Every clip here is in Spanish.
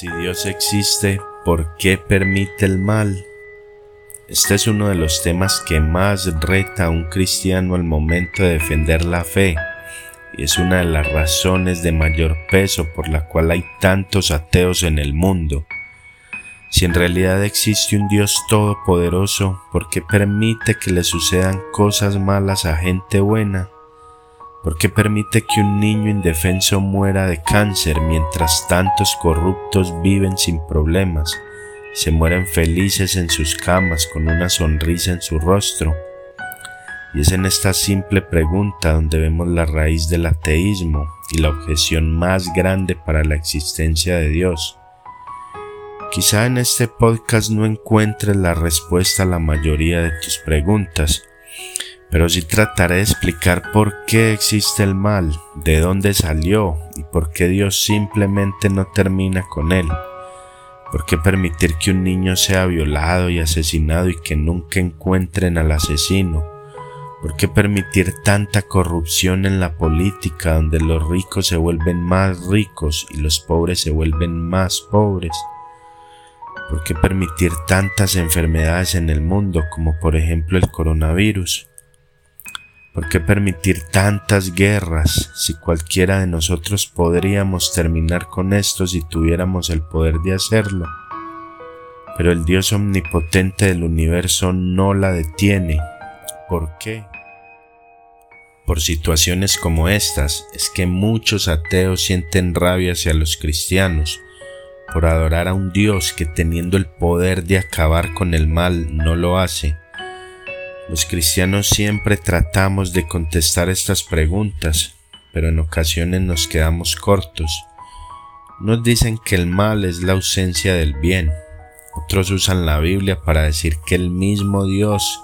Si Dios existe, ¿por qué permite el mal? Este es uno de los temas que más reta a un cristiano al momento de defender la fe y es una de las razones de mayor peso por la cual hay tantos ateos en el mundo. Si en realidad existe un Dios todopoderoso, ¿por qué permite que le sucedan cosas malas a gente buena? ¿Por qué permite que un niño indefenso muera de cáncer mientras tantos corruptos viven sin problemas? Se mueren felices en sus camas con una sonrisa en su rostro. Y es en esta simple pregunta donde vemos la raíz del ateísmo y la objeción más grande para la existencia de Dios. Quizá en este podcast no encuentres la respuesta a la mayoría de tus preguntas, pero sí trataré de explicar por qué existe el mal, de dónde salió y por qué Dios simplemente no termina con él. ¿Por qué permitir que un niño sea violado y asesinado y que nunca encuentren al asesino? ¿Por qué permitir tanta corrupción en la política donde los ricos se vuelven más ricos y los pobres se vuelven más pobres? ¿Por qué permitir tantas enfermedades en el mundo como por ejemplo el coronavirus? ¿Por qué permitir tantas guerras si cualquiera de nosotros podríamos terminar con esto si tuviéramos el poder de hacerlo? Pero el Dios omnipotente del universo no la detiene. ¿Por qué? Por situaciones como estas es que muchos ateos sienten rabia hacia los cristianos por adorar a un Dios que teniendo el poder de acabar con el mal no lo hace los cristianos siempre tratamos de contestar estas preguntas, pero en ocasiones nos quedamos cortos. Nos dicen que el mal es la ausencia del bien. Otros usan la Biblia para decir que el mismo Dios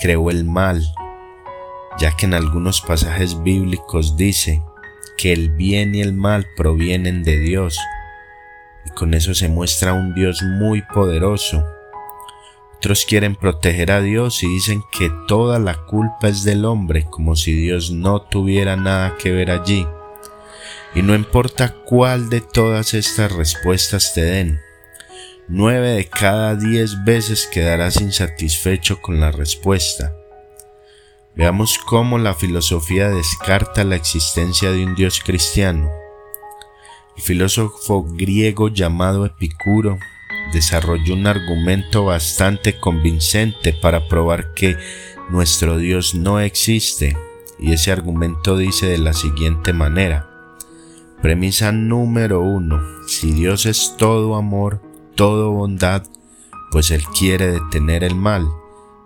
creó el mal, ya que en algunos pasajes bíblicos dice que el bien y el mal provienen de Dios. Y con eso se muestra un Dios muy poderoso otros quieren proteger a Dios y dicen que toda la culpa es del hombre, como si Dios no tuviera nada que ver allí. Y no importa cuál de todas estas respuestas te den, nueve de cada diez veces quedarás insatisfecho con la respuesta. Veamos cómo la filosofía descarta la existencia de un Dios cristiano. El filósofo griego llamado Epicuro desarrolló un argumento bastante convincente para probar que nuestro Dios no existe, y ese argumento dice de la siguiente manera. Premisa número uno. Si Dios es todo amor, todo bondad, pues Él quiere detener el mal.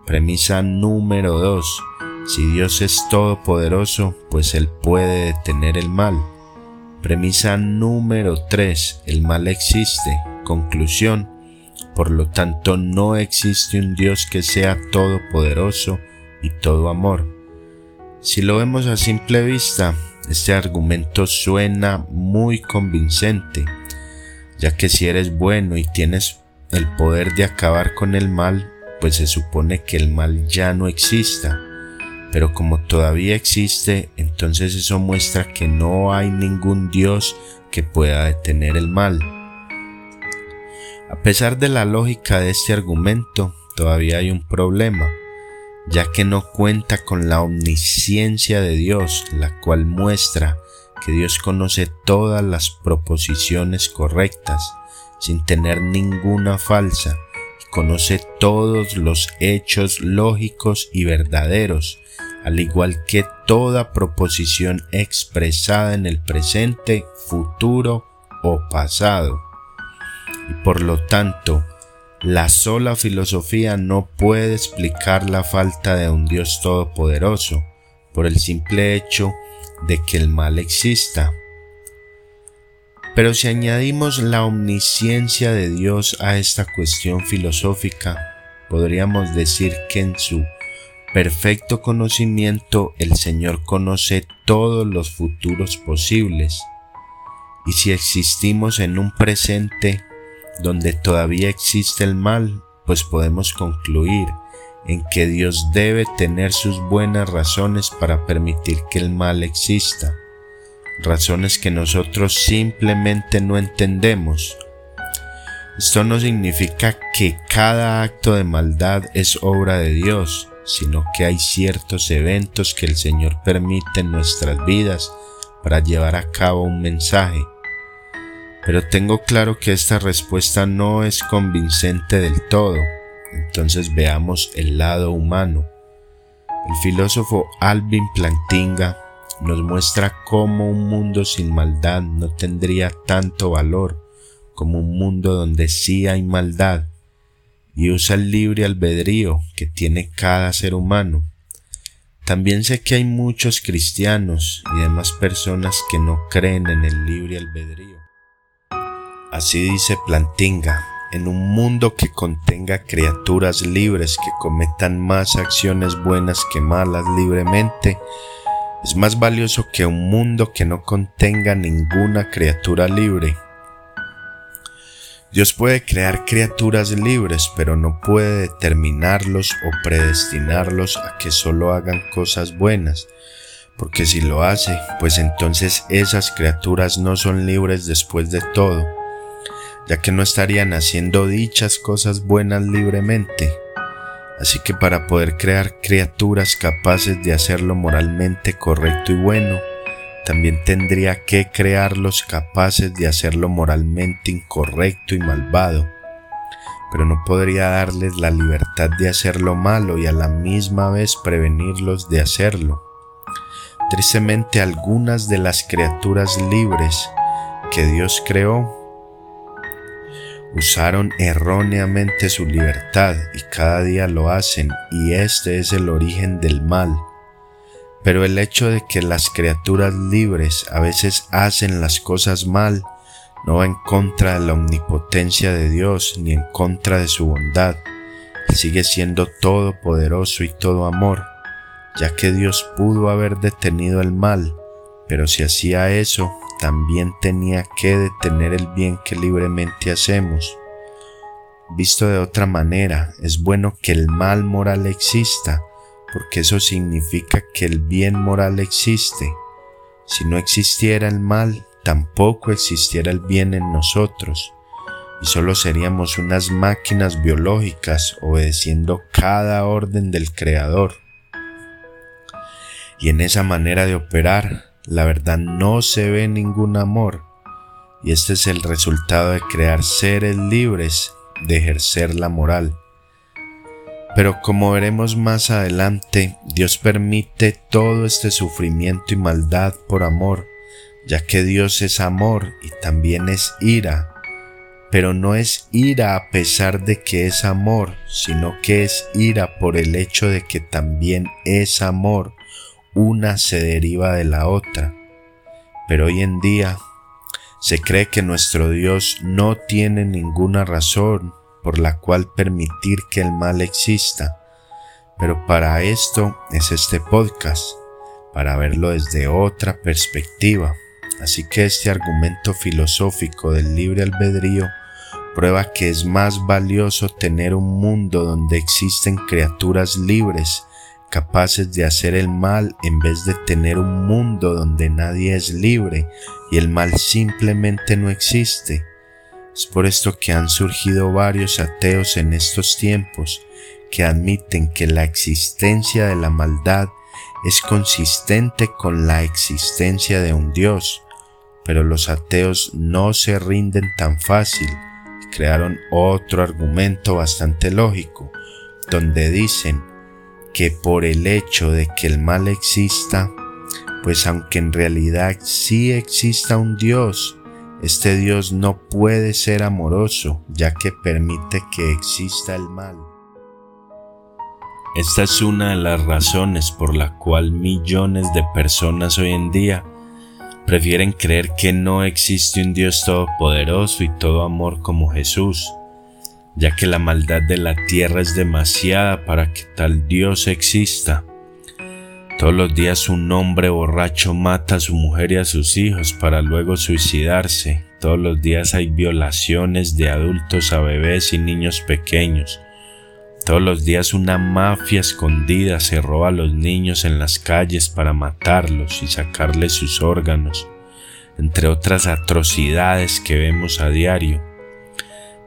Premisa número dos. Si Dios es todopoderoso, pues Él puede detener el mal. Premisa número 3. El mal existe. Conclusión. Por lo tanto, no existe un Dios que sea todopoderoso y todo amor. Si lo vemos a simple vista, este argumento suena muy convincente, ya que si eres bueno y tienes el poder de acabar con el mal, pues se supone que el mal ya no exista. Pero como todavía existe, entonces eso muestra que no hay ningún Dios que pueda detener el mal. A pesar de la lógica de este argumento, todavía hay un problema, ya que no cuenta con la omnisciencia de Dios, la cual muestra que Dios conoce todas las proposiciones correctas, sin tener ninguna falsa, y conoce todos los hechos lógicos y verdaderos, al igual que toda proposición expresada en el presente, futuro o pasado y por lo tanto la sola filosofía no puede explicar la falta de un Dios todopoderoso por el simple hecho de que el mal exista. Pero si añadimos la omnisciencia de Dios a esta cuestión filosófica, podríamos decir que en su perfecto conocimiento el Señor conoce todos los futuros posibles. Y si existimos en un presente donde todavía existe el mal, pues podemos concluir en que Dios debe tener sus buenas razones para permitir que el mal exista, razones que nosotros simplemente no entendemos, Esto no significa que cada acto de maldad es obra de Dios, sino que hay ciertos eventos que el Señor permite en nuestras vidas para llevar a cabo un mensaje. Pero tengo claro que esta respuesta no es convincente del todo, entonces veamos el lado humano. El filósofo Alvin Plantinga nos muestra cómo un mundo sin maldad no tendría tanto valor como un mundo donde sí hay maldad y usa el libre albedrío que tiene cada ser humano. También sé que hay muchos cristianos y demás personas que no creen en el libre albedrío. Así dice Plantinga, en un mundo que contenga criaturas libres que cometan más acciones buenas que malas libremente, es más valioso que un mundo que no contenga ninguna criatura libre. Dios puede crear criaturas libres, pero no puede determinarlos o predestinarlos a que solo hagan cosas buenas, porque si lo hace, pues entonces esas criaturas no son libres después de todo, ya que no estarían haciendo dichas cosas buenas libremente. Así que para poder crear criaturas capaces de hacerlo moralmente correcto y bueno, también tendría que crearlos capaces de hacerlo moralmente incorrecto y malvado, pero no podría darles la libertad de hacerlo malo y a la misma vez prevenirlos de hacerlo. Tristemente algunas de las criaturas libres que Dios creó usaron erróneamente su libertad y cada día lo hacen y este es el origen del mal pero el hecho de que las criaturas libres a veces hacen las cosas mal no va en contra de la omnipotencia de Dios ni en contra de su bondad. sigue siendo todopoderoso y todo amor, ya que Dios pudo haber detenido el mal, pero si hacía eso, también tenía que detener el bien que libremente hacemos. Visto de otra manera, es bueno que el mal moral exista, porque eso significa que el bien moral existe. Si no existiera el mal, tampoco existiera el bien en nosotros, y solo seríamos unas máquinas biológicas obedeciendo cada orden del Creador. Y en esa manera de operar, la verdad no se ve ningún amor, y este es el resultado de crear seres libres de ejercer la moral. Pero como veremos más adelante, Dios permite todo este sufrimiento y maldad por amor, ya que Dios es amor y también es ira. Pero no es ira a pesar de que es amor, sino que es ira por el hecho de que también es amor. Una se deriva de la otra. Pero hoy en día se cree que nuestro Dios no tiene ninguna razón por la cual permitir que el mal exista. Pero para esto es este podcast, para verlo desde otra perspectiva. Así que este argumento filosófico del libre albedrío prueba que es más valioso tener un mundo donde existen criaturas libres capaces de hacer el mal en vez de tener un mundo donde nadie es libre y el mal simplemente no existe. Es por esto que han surgido varios ateos en estos tiempos que admiten que la existencia de la maldad es consistente con la existencia de un Dios, pero los ateos no se rinden tan fácil. Y crearon otro argumento bastante lógico, donde dicen que por el hecho de que el mal exista, pues aunque en realidad sí exista un Dios, este Dios no puede ser amoroso ya que permite que exista el mal. Esta es una de las razones por la cual millones de personas hoy en día prefieren creer que no existe un Dios todopoderoso y todo amor como Jesús, ya que la maldad de la tierra es demasiada para que tal Dios exista. Todos los días un hombre borracho mata a su mujer y a sus hijos para luego suicidarse. Todos los días hay violaciones de adultos a bebés y niños pequeños. Todos los días una mafia escondida se roba a los niños en las calles para matarlos y sacarles sus órganos, entre otras atrocidades que vemos a diario.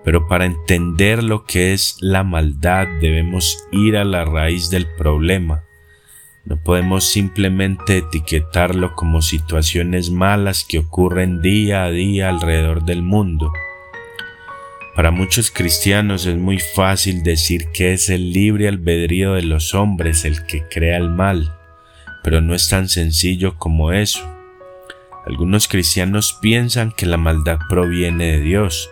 Pero para entender lo que es la maldad debemos ir a la raíz del problema. No podemos simplemente etiquetarlo como situaciones malas que ocurren día a día alrededor del mundo. Para muchos cristianos es muy fácil decir que es el libre albedrío de los hombres el que crea el mal, pero no es tan sencillo como eso. Algunos cristianos piensan que la maldad proviene de Dios,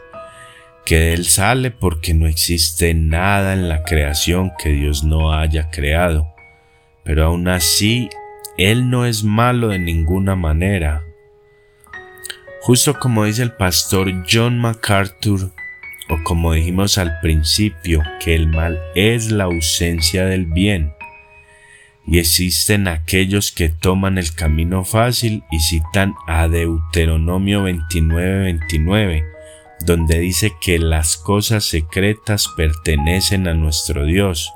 que de Él sale porque no existe nada en la creación que Dios no haya creado. Pero aún así, Él no es malo de ninguna manera. Justo como dice el pastor John MacArthur, o como dijimos al principio, que el mal es la ausencia del bien. Y existen aquellos que toman el camino fácil y citan a Deuteronomio 29:29, donde dice que las cosas secretas pertenecen a nuestro Dios.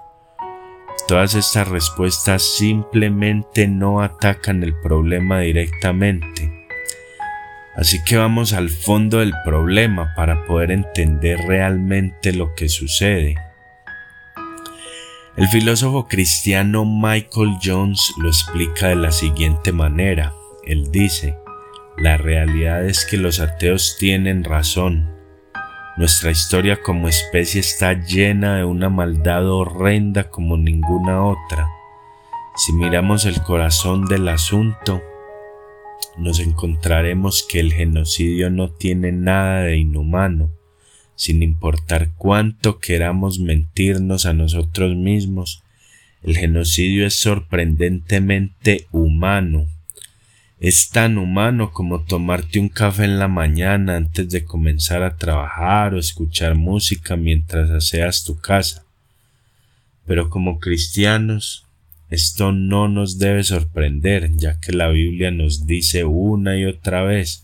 Todas estas respuestas simplemente no atacan el problema directamente. Así que vamos al fondo del problema para poder entender realmente lo que sucede. El filósofo cristiano Michael Jones lo explica de la siguiente manera. Él dice, la realidad es que los ateos tienen razón. Nuestra historia como especie está llena de una maldad horrenda como ninguna otra. Si miramos el corazón del asunto, nos encontraremos que el genocidio no tiene nada de inhumano, sin importar cuánto queramos mentirnos a nosotros mismos, el genocidio es sorprendentemente humano es tan humano como tomarte un café en la mañana antes de comenzar a trabajar o escuchar música mientras aseas tu casa. Pero como cristianos, esto no nos debe sorprender, ya que la Biblia nos dice una y otra vez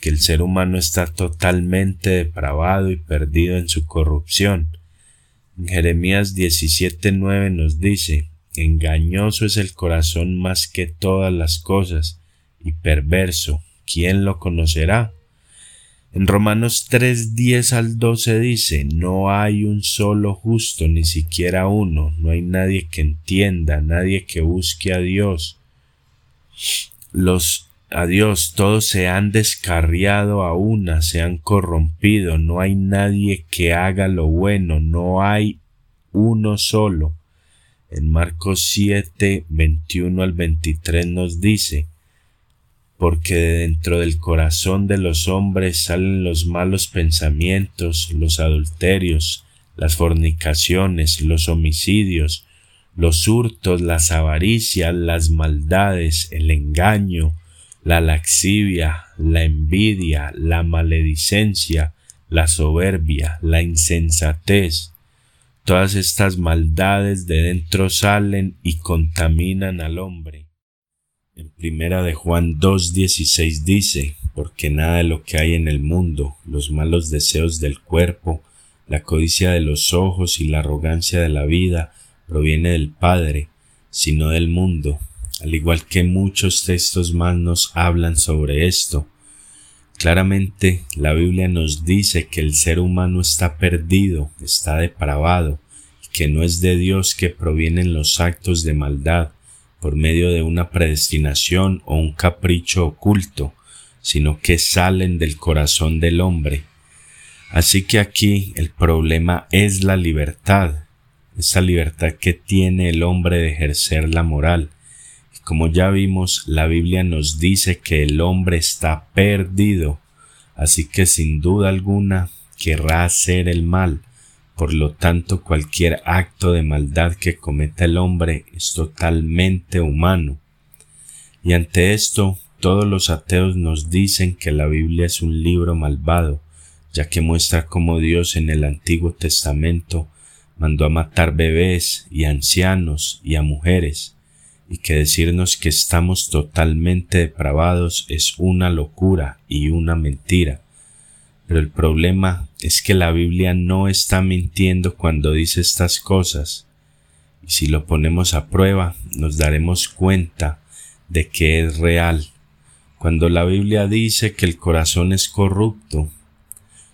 que el ser humano está totalmente depravado y perdido en su corrupción. En Jeremías 17:9 nos dice, engañoso es el corazón más que todas las cosas, perverso, ¿quién lo conocerá? En Romanos 3, 10 al 12 dice, no hay un solo justo, ni siquiera uno, no hay nadie que entienda, nadie que busque a Dios. Los a Dios todos se han descarriado a una, se han corrompido, no hay nadie que haga lo bueno, no hay uno solo. En Marcos 7, 21 al 23 nos dice, porque de dentro del corazón de los hombres salen los malos pensamientos, los adulterios, las fornicaciones, los homicidios, los hurtos, las avaricias, las maldades, el engaño, la laxivia, la envidia, la maledicencia, la soberbia, la insensatez. Todas estas maldades de dentro salen y contaminan al hombre. En primera de Juan 2.16 dice, porque nada de lo que hay en el mundo, los malos deseos del cuerpo, la codicia de los ojos y la arrogancia de la vida proviene del Padre, sino del mundo, al igual que muchos textos más nos hablan sobre esto. Claramente la Biblia nos dice que el ser humano está perdido, está depravado, que no es de Dios que provienen los actos de maldad, por medio de una predestinación o un capricho oculto, sino que salen del corazón del hombre. Así que aquí el problema es la libertad, esa libertad que tiene el hombre de ejercer la moral. Y como ya vimos, la Biblia nos dice que el hombre está perdido, así que sin duda alguna querrá hacer el mal, por lo tanto, cualquier acto de maldad que cometa el hombre es totalmente humano. Y ante esto, todos los ateos nos dicen que la Biblia es un libro malvado, ya que muestra cómo Dios en el Antiguo Testamento mandó a matar bebés y ancianos y a mujeres, y que decirnos que estamos totalmente depravados es una locura y una mentira. Pero el problema es que la Biblia no está mintiendo cuando dice estas cosas. Y si lo ponemos a prueba, nos daremos cuenta de que es real. Cuando la Biblia dice que el corazón es corrupto,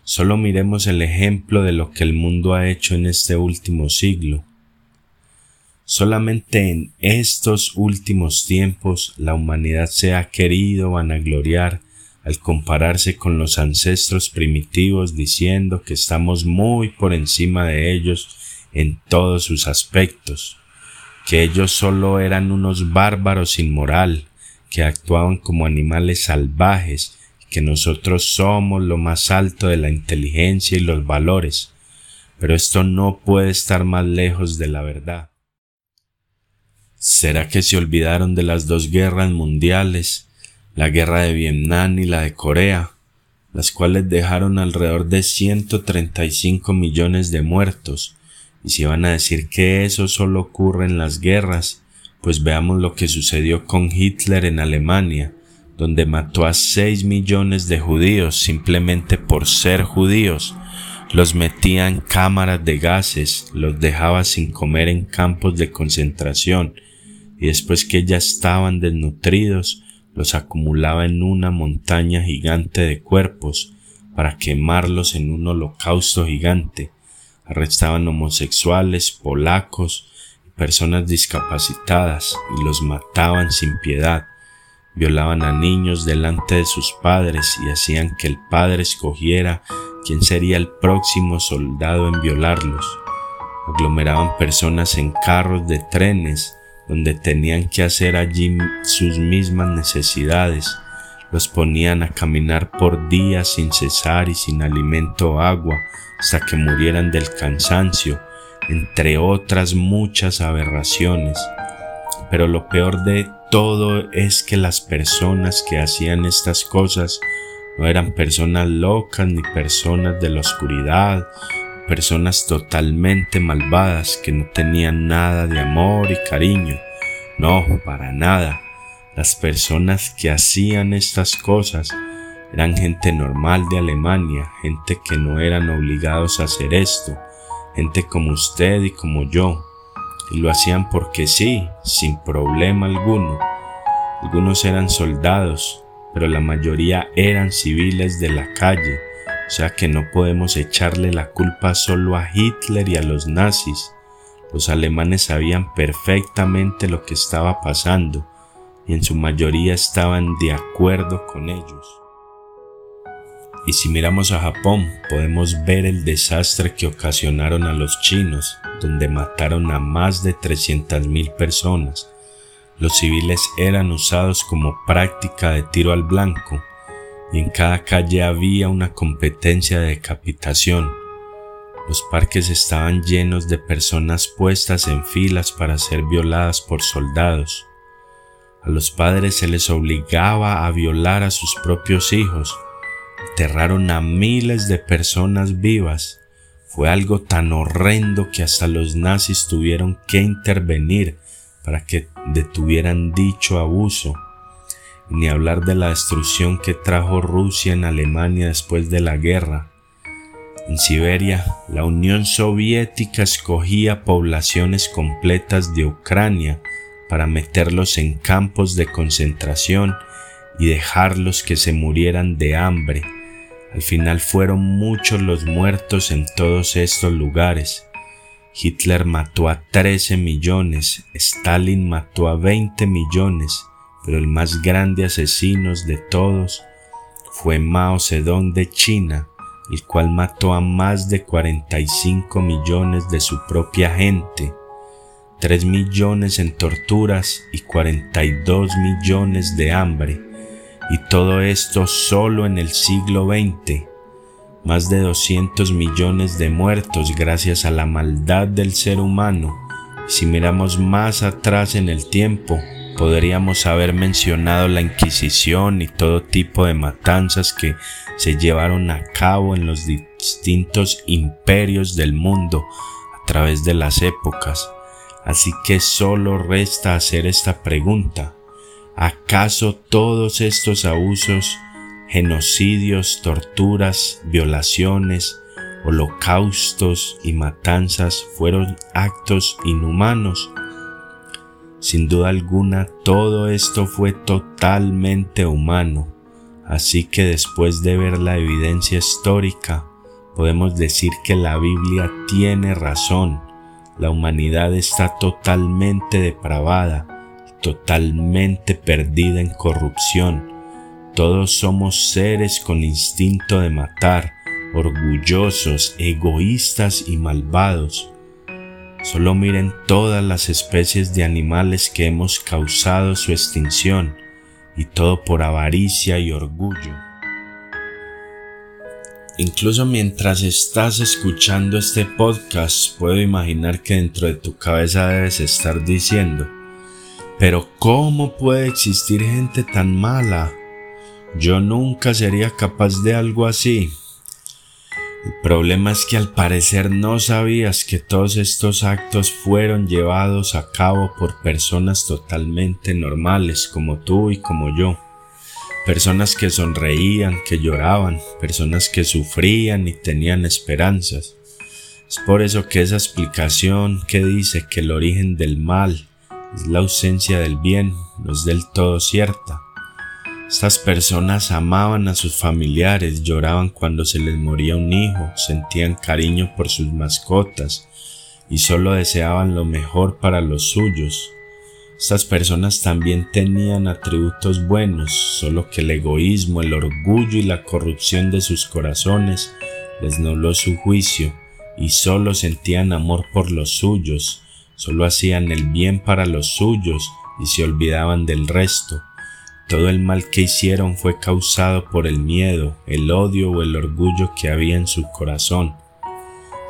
Solo miremos el ejemplo de lo que el mundo ha hecho en este último siglo. Solamente en estos últimos tiempos la humanidad se ha querido vanagloriar al compararse con los ancestros primitivos diciendo que estamos muy por encima de ellos en todos sus aspectos, que ellos solo eran unos bárbaros sin moral, que actuaban como animales salvajes, que nosotros somos lo más alto de la inteligencia y los valores. Pero esto no puede estar más lejos de la verdad. ¿Será que se olvidaron de las dos guerras mundiales, la guerra de Vietnam y la de Corea, las cuales dejaron alrededor de 135 millones de muertos? Y si van a decir que eso solo ocurre en las guerras, pues veamos lo que sucedió con Hitler en Alemania, donde mató a 6 millones de judíos simplemente por ser judíos, los metía en cámaras de gases, los dejaba sin comer en campos de concentración, y después que ya estaban desnutridos, los acumulaba en una montaña gigante de cuerpos para quemarlos en un holocausto gigante. Arrestaban homosexuales, polacos, personas discapacitadas y los mataban sin piedad. Violaban a niños delante de sus padres y hacían que el padre escogiera quién sería el próximo soldado en violarlos. Aglomeraban personas en carros de trenes donde tenían que hacer allí sus mismas necesidades. Los ponían a caminar por días sin cesar y sin alimento o agua hasta que murieran del cansancio entre otras muchas aberraciones. Pero lo peor de todo es que las personas que hacían estas cosas no eran personas locas ni personas de la oscuridad, personas totalmente malvadas que no tenían nada de amor y cariño. No, para nada. Las personas que hacían estas cosas eran gente normal de Alemania, gente que no eran obligados a hacer esto, gente como usted y como yo, y lo hacían porque sí, sin problema alguno. Algunos eran soldados, pero la mayoría eran civiles de la calle, o sea que no podemos echarle la culpa solo a Hitler y a los nazis. Los alemanes sabían perfectamente lo que estaba pasando y en su mayoría estaban de acuerdo con ellos. Y si miramos a Japón, podemos ver el desastre que ocasionaron a los chinos, donde mataron a más de 300.000 personas. Los civiles eran usados como práctica de tiro al blanco, y en cada calle había una competencia de decapitación. Los parques estaban llenos de personas puestas en filas para ser violadas por soldados. A los padres se les obligaba a violar a sus propios hijos enterraron a miles de personas vivas. Fue algo tan horrendo que hasta los nazis tuvieron que intervenir para que detuvieran dicho abuso. Ni hablar de la destrucción que trajo Rusia en Alemania después de la guerra. En Siberia, la Unión Soviética escogía poblaciones completas de Ucrania para meterlos en campos de concentración y dejarlos que se murieran de hambre. Al final fueron muchos los muertos en todos estos lugares. Hitler mató a 13 millones, Stalin mató a 20 millones, pero el más grande asesino de todos fue Mao Zedong de China, el cual mató a más de 45 millones de su propia gente, 3 millones en torturas y 42 millones de hambre y todo esto solo en el siglo XX. Más de 200 millones de muertos gracias a la maldad del ser humano. Si miramos más atrás en el tiempo, podríamos haber mencionado la Inquisición y todo tipo de matanzas que se llevaron a cabo en los distintos imperios del mundo a través de las épocas. Así que solo resta hacer esta pregunta. ¿Acaso todos estos abusos, genocidios, torturas, violaciones, holocaustos y matanzas fueron actos inhumanos? Sin duda alguna, todo esto fue totalmente humano, así que después de ver la evidencia histórica, podemos decir que la Biblia tiene razón. La humanidad está totalmente depravada, totalmente perdida en corrupción. Todos somos seres con instinto de matar, orgullosos, egoístas y malvados. Solo miren todas las especies de animales que hemos causado su extinción, y todo por avaricia y orgullo. Incluso mientras estás escuchando este podcast, puedo imaginar que dentro de tu cabeza debes estar diciendo, pero ¿cómo puede existir gente tan mala? Yo nunca sería capaz de algo así. El problema es que al parecer no sabías que todos estos actos fueron llevados a cabo por personas totalmente normales como tú y como yo personas que sonreían, que lloraban, personas que sufrían y tenían esperanzas. Es por eso que esa explicación que dice que el origen del mal es la ausencia del bien no es del todo cierta. Estas personas amaban a sus familiares, lloraban cuando se les moría un hijo, sentían cariño por sus mascotas y solo deseaban lo mejor para los suyos. Estas personas también tenían atributos buenos, solo que el egoísmo, el orgullo y la corrupción de sus corazones les nubló su juicio y solo sentían amor por los suyos, solo hacían el bien para los suyos y se olvidaban del resto. Todo el mal que hicieron fue causado por el miedo, el odio o el orgullo que había en su corazón.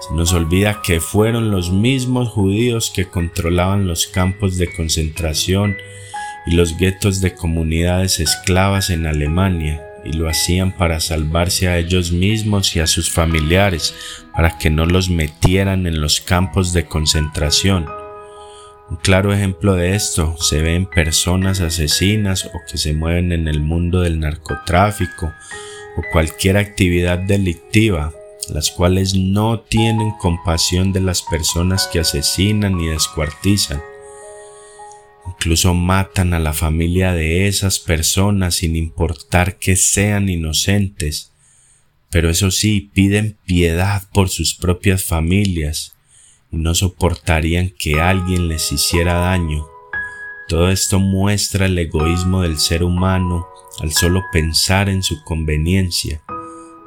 Se nos olvida que fueron los mismos judíos que controlaban los campos de concentración y los guetos de comunidades esclavas en Alemania y lo hacían para salvarse a ellos mismos y a sus familiares, para que no los metieran en los campos de concentración. Un claro ejemplo de esto se ve en personas asesinas o que se mueven en el mundo del narcotráfico o cualquier actividad delictiva las cuales no tienen compasión de las personas que asesinan y descuartizan. Incluso matan a la familia de esas personas sin importar que sean inocentes, pero eso sí, piden piedad por sus propias familias no soportarían que alguien les hiciera daño. Todo esto muestra el egoísmo del ser humano al solo pensar en su conveniencia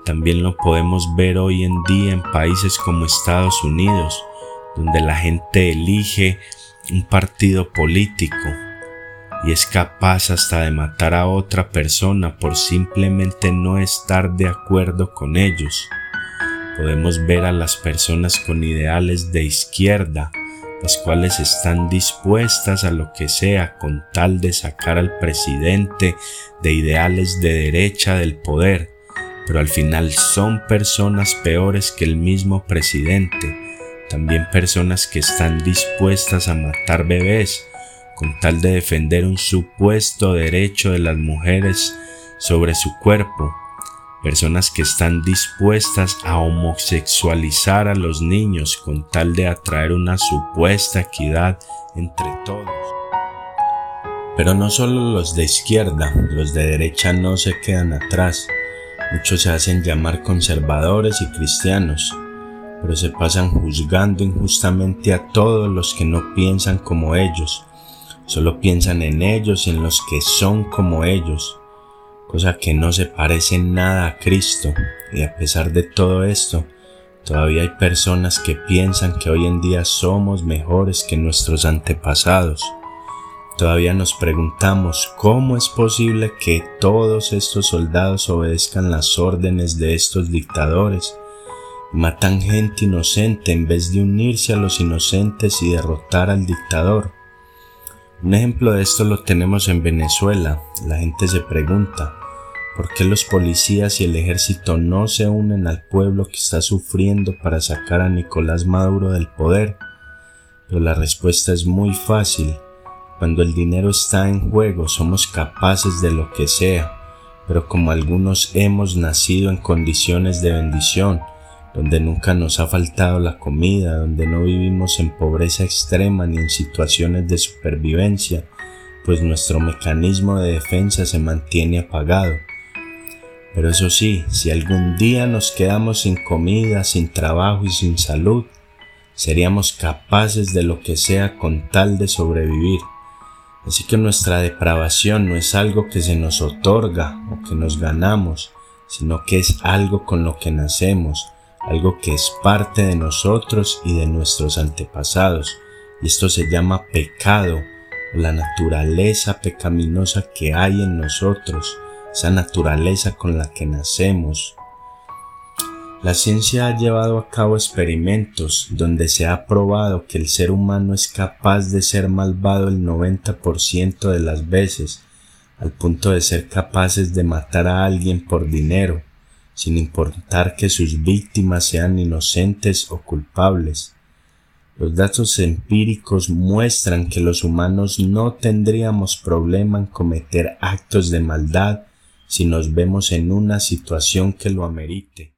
también lo podemos ver hoy en día en países como Estados Unidos, donde la gente elige un partido político y es capaz hasta de matar a otra persona por simplemente no estar de acuerdo con ellos. Podemos ver a las personas con ideales de izquierda, las cuales están dispuestas a lo que sea con tal de sacar al presidente de ideales de derecha del poder pero al final son personas peores que el mismo presidente, también personas que están dispuestas a matar bebés con tal de defender un supuesto derecho de las mujeres sobre su cuerpo, personas que están dispuestas a homosexualizar a los niños con tal de atraer una supuesta equidad entre todos. Pero no solo los de izquierda, los de derecha no se quedan atrás. Muchos se hacen llamar conservadores y cristianos, pero se pasan juzgando injustamente a todos los que no piensan como ellos, solo piensan en ellos y en los que son como ellos, cosa que no se parece nada a Cristo, y a pesar de todo esto, todavía hay personas que piensan que hoy en día somos mejores que nuestros antepasados. Todavía nos preguntamos cómo es posible que todos estos soldados obedezcan las órdenes de estos dictadores. Matan gente inocente en vez de unirse a los inocentes y derrotar al dictador. Un ejemplo de esto lo tenemos en Venezuela. La gente se pregunta, ¿por qué los policías y el ejército no se unen al pueblo que está sufriendo para sacar a Nicolás Maduro del poder? Pero la respuesta es muy fácil cuando el dinero está en juego somos capaces de lo que sea, pero como algunos hemos nacido en condiciones de bendición, donde nunca nos ha faltado la comida, donde no vivimos en pobreza extrema ni en situaciones de supervivencia, pues nuestro mecanismo de defensa se mantiene apagado. Pero eso sí, si algún día nos quedamos sin comida, sin trabajo y sin salud, seríamos capaces de lo que sea con tal de sobrevivir. Así que nuestra depravación no es algo que se nos otorga o que nos ganamos, sino que es algo con lo que nacemos, algo que es parte de nosotros y de nuestros antepasados. Y esto se llama pecado, la naturaleza pecaminosa que hay en nosotros, esa naturaleza con la que nacemos. La ciencia ha llevado a cabo experimentos donde se ha probado que el ser humano es capaz de ser malvado el 90% de las veces, al punto de ser capaces de matar a alguien por dinero, sin importar que sus víctimas sean inocentes o culpables. Los datos empíricos muestran que los humanos no tendríamos problema en cometer actos de maldad si nos vemos en una situación que lo amerite.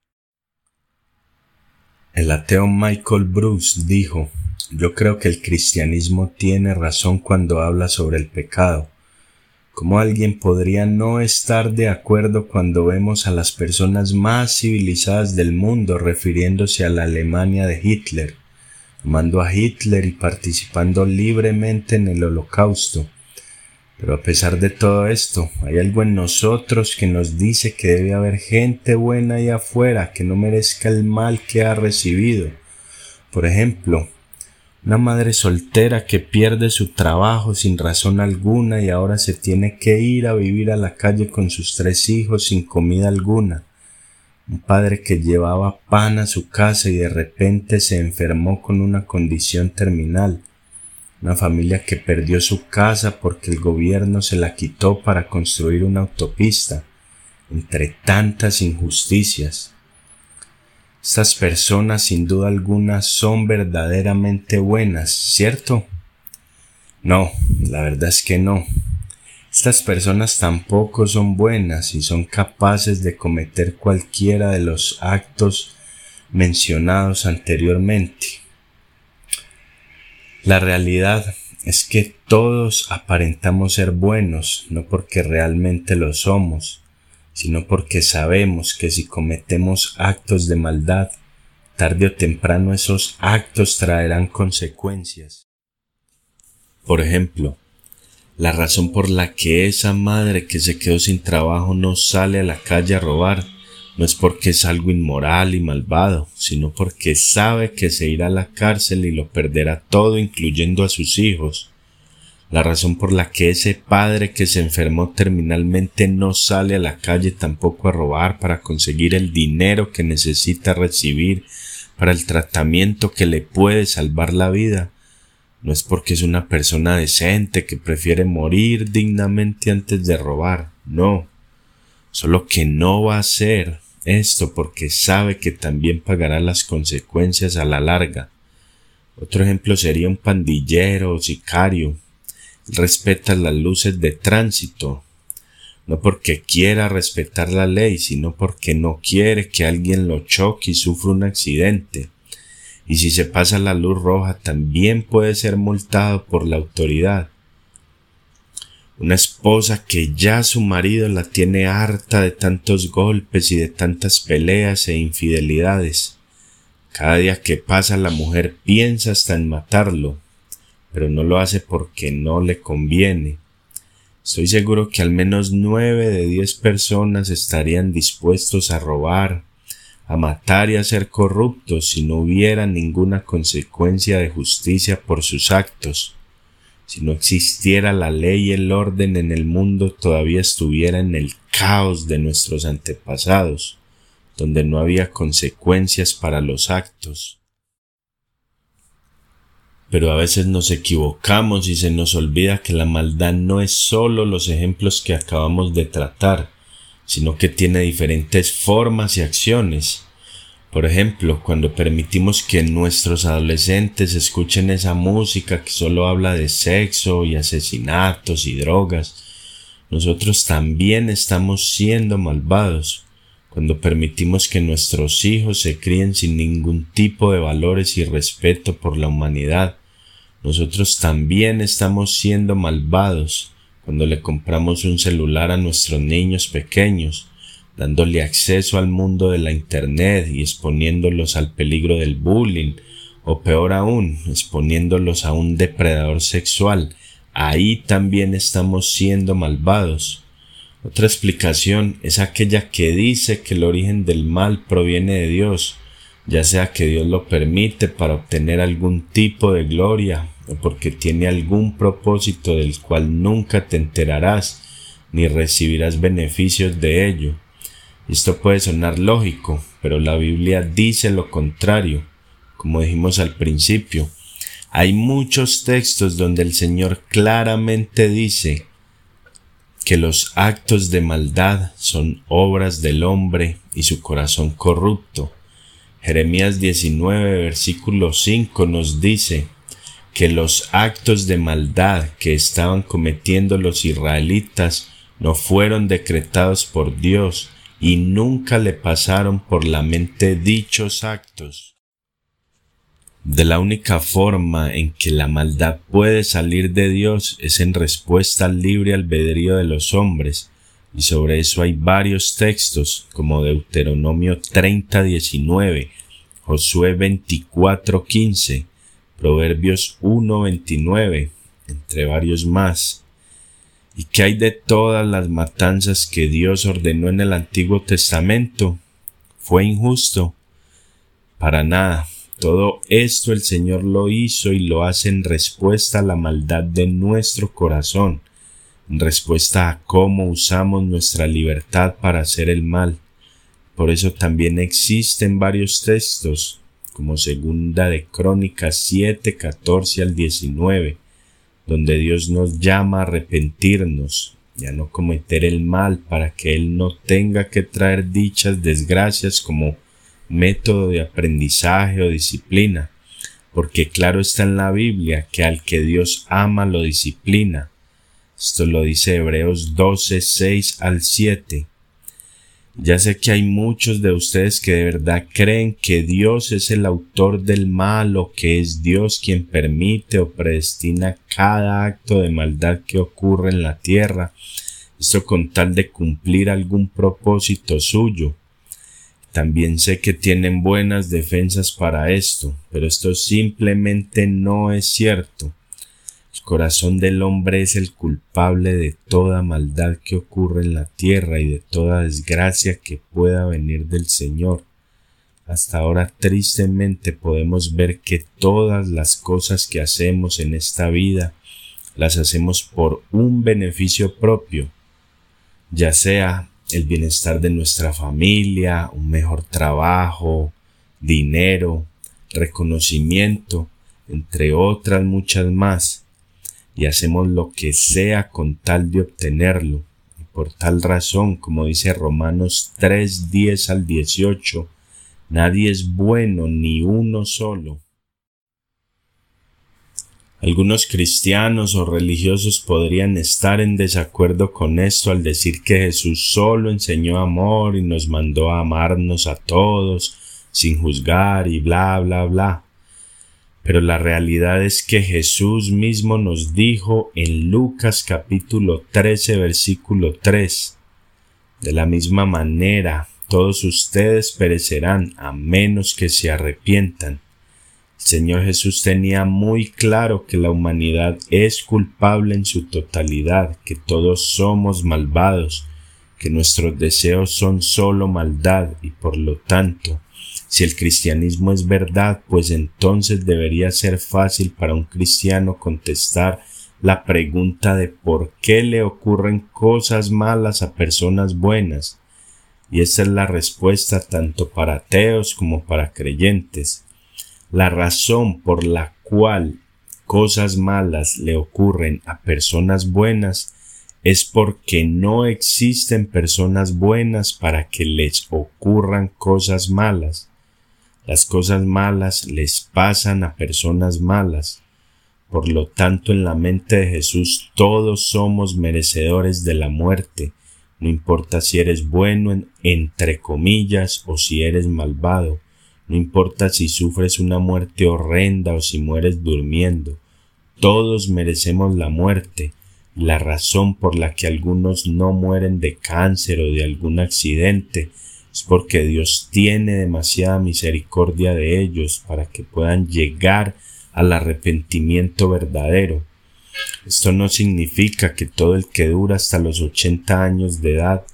El ateo Michael Bruce dijo, yo creo que el cristianismo tiene razón cuando habla sobre el pecado ¿Cómo alguien podría no estar de acuerdo cuando vemos a las personas más civilizadas del mundo refiriéndose a la Alemania de Hitler, amando a Hitler y participando libremente en el holocausto? Pero a pesar de todo esto, hay algo en nosotros que nos dice que debe haber gente buena ahí afuera que no merezca el mal que ha recibido. Por ejemplo, una madre soltera que pierde su trabajo sin razón alguna y ahora se tiene que ir a vivir a la calle con sus tres hijos sin comida alguna. Un padre que llevaba pan a su casa y de repente se enfermó con una condición terminal. Una familia que perdió su casa porque el gobierno se la quitó para construir una autopista. Entre tantas injusticias. Estas personas sin duda alguna son verdaderamente buenas, ¿cierto? No, la verdad es que no. Estas personas tampoco son buenas y son capaces de cometer cualquiera de los actos mencionados anteriormente. La realidad es que todos aparentamos ser buenos, no porque realmente lo somos, sino porque sabemos que si cometemos actos de maldad, tarde o temprano esos actos traerán consecuencias. Por ejemplo, la razón por la que esa madre que se quedó sin trabajo no sale a la calle a robar no es porque es algo inmoral y malvado, sino porque sabe que se irá a la cárcel y lo perderá todo incluyendo a sus hijos. La razón por la que ese padre que se enfermó terminalmente no sale a la calle tampoco a robar para conseguir el dinero que necesita recibir para el tratamiento que le puede salvar la vida, no es porque es una persona decente que prefiere morir dignamente antes de robar, no, solo que no va a hacer esto porque sabe que también pagará las consecuencias a la larga. Otro ejemplo sería un pandillero o sicario respeta las luces de tránsito, no porque quiera respetar la ley, sino porque no quiere que alguien lo choque y sufra un accidente. Y si se pasa la luz roja también puede ser multado por la autoridad. Una esposa que ya su marido la tiene harta de tantos golpes y de tantas peleas e infidelidades. Cada día que pasa la mujer piensa hasta en matarlo pero no lo hace porque no le conviene. Estoy seguro que al menos nueve de diez personas estarían dispuestos a robar, a matar y a ser corruptos si no hubiera ninguna consecuencia de justicia por sus actos. Si no existiera la ley y el orden en el mundo todavía estuviera en el caos de nuestros antepasados, donde no había consecuencias para los actos pero a veces nos equivocamos y se nos olvida que la maldad no es solo los ejemplos que acabamos de tratar, sino que tiene diferentes formas y acciones. Por ejemplo, cuando permitimos que nuestros adolescentes escuchen esa música que solo habla de sexo y asesinatos y drogas, nosotros también estamos siendo malvados. Cuando permitimos que nuestros hijos se críen sin ningún tipo de valores y respeto por la humanidad, nosotros también estamos siendo malvados cuando le compramos un celular a nuestros niños pequeños, dándole acceso al mundo de la Internet y exponiéndolos al peligro del bullying, o peor aún, exponiéndolos a un depredador sexual, ahí también estamos siendo malvados. Otra explicación es aquella que dice que el origen del mal proviene de Dios, ya sea que Dios lo permite para obtener algún tipo de gloria o porque tiene algún propósito del cual nunca te enterarás ni recibirás beneficios de ello. Esto puede sonar lógico, pero la Biblia dice lo contrario, como dijimos al principio. Hay muchos textos donde el Señor claramente dice que los actos de maldad son obras del hombre y su corazón corrupto. Jeremías 19, versículo 5 nos dice que los actos de maldad que estaban cometiendo los israelitas no fueron decretados por Dios, y nunca le pasaron por la mente dichos actos. De la única forma en que la maldad puede salir de Dios es en respuesta al libre albedrío de los hombres, y sobre eso hay varios textos, como Deuteronomio 30:19, Josué 24:15, Proverbios 1:29, entre varios más. ¿Y qué hay de todas las matanzas que Dios ordenó en el Antiguo Testamento? ¿Fue injusto? Para nada. Todo esto el Señor lo hizo y lo hace en respuesta a la maldad de nuestro corazón, en respuesta a cómo usamos nuestra libertad para hacer el mal. Por eso también existen varios textos, como segunda de Crónicas 7, 14 al 19, donde Dios nos llama a arrepentirnos y a no cometer el mal para que Él no tenga que traer dichas desgracias como método de aprendizaje o disciplina, porque claro está en la Biblia que al que Dios ama lo disciplina. Esto lo dice Hebreos 12, 6 al 7. Ya sé que hay muchos de ustedes que de verdad creen que Dios es el autor del mal o que es Dios quien permite o predestina cada acto de maldad que ocurre en la tierra, esto con tal de cumplir algún propósito suyo. También sé que tienen buenas defensas para esto, pero esto simplemente no es cierto. Corazón del hombre es el culpable de toda maldad que ocurre en la tierra y de toda desgracia que pueda venir del Señor. Hasta ahora tristemente podemos ver que todas las cosas que hacemos en esta vida las hacemos por un beneficio propio, ya sea el bienestar de nuestra familia, un mejor trabajo, dinero, reconocimiento, entre otras muchas más y hacemos lo que sea con tal de obtenerlo. Y por tal razón, como dice Romanos 3, 10 al 18, nadie es bueno ni uno solo. Algunos cristianos o religiosos podrían estar en desacuerdo con esto al decir que Jesús solo enseñó amor y nos mandó a amarnos a todos sin juzgar y bla bla bla. Pero la realidad es que Jesús mismo nos dijo en Lucas capítulo 13 versículo 3, de la misma manera todos ustedes perecerán a menos que se arrepientan. El Señor Jesús tenía muy claro que la humanidad es culpable en su totalidad, que todos somos malvados, que nuestros deseos son solo maldad y por lo tanto si el cristianismo es verdad, pues entonces debería ser fácil para un cristiano contestar la pregunta de por qué le ocurren cosas malas a personas buenas. Y esa es la respuesta tanto para ateos como para creyentes. La razón por la cual cosas malas le ocurren a personas buenas es porque no existen personas buenas para que les ocurran cosas malas. Las cosas malas les pasan a personas malas. Por lo tanto, en la mente de Jesús todos somos merecedores de la muerte, no importa si eres bueno entre comillas o si eres malvado, no importa si sufres una muerte horrenda o si mueres durmiendo, todos merecemos la muerte, La razón por la que algunos no mueren de cáncer o de algún accidente es porque Dios tiene demasiada misericordia de ellos para que puedan llegar al arrepentimiento verdadero. Esto no significa que todo el que dura hasta los 80 años de edad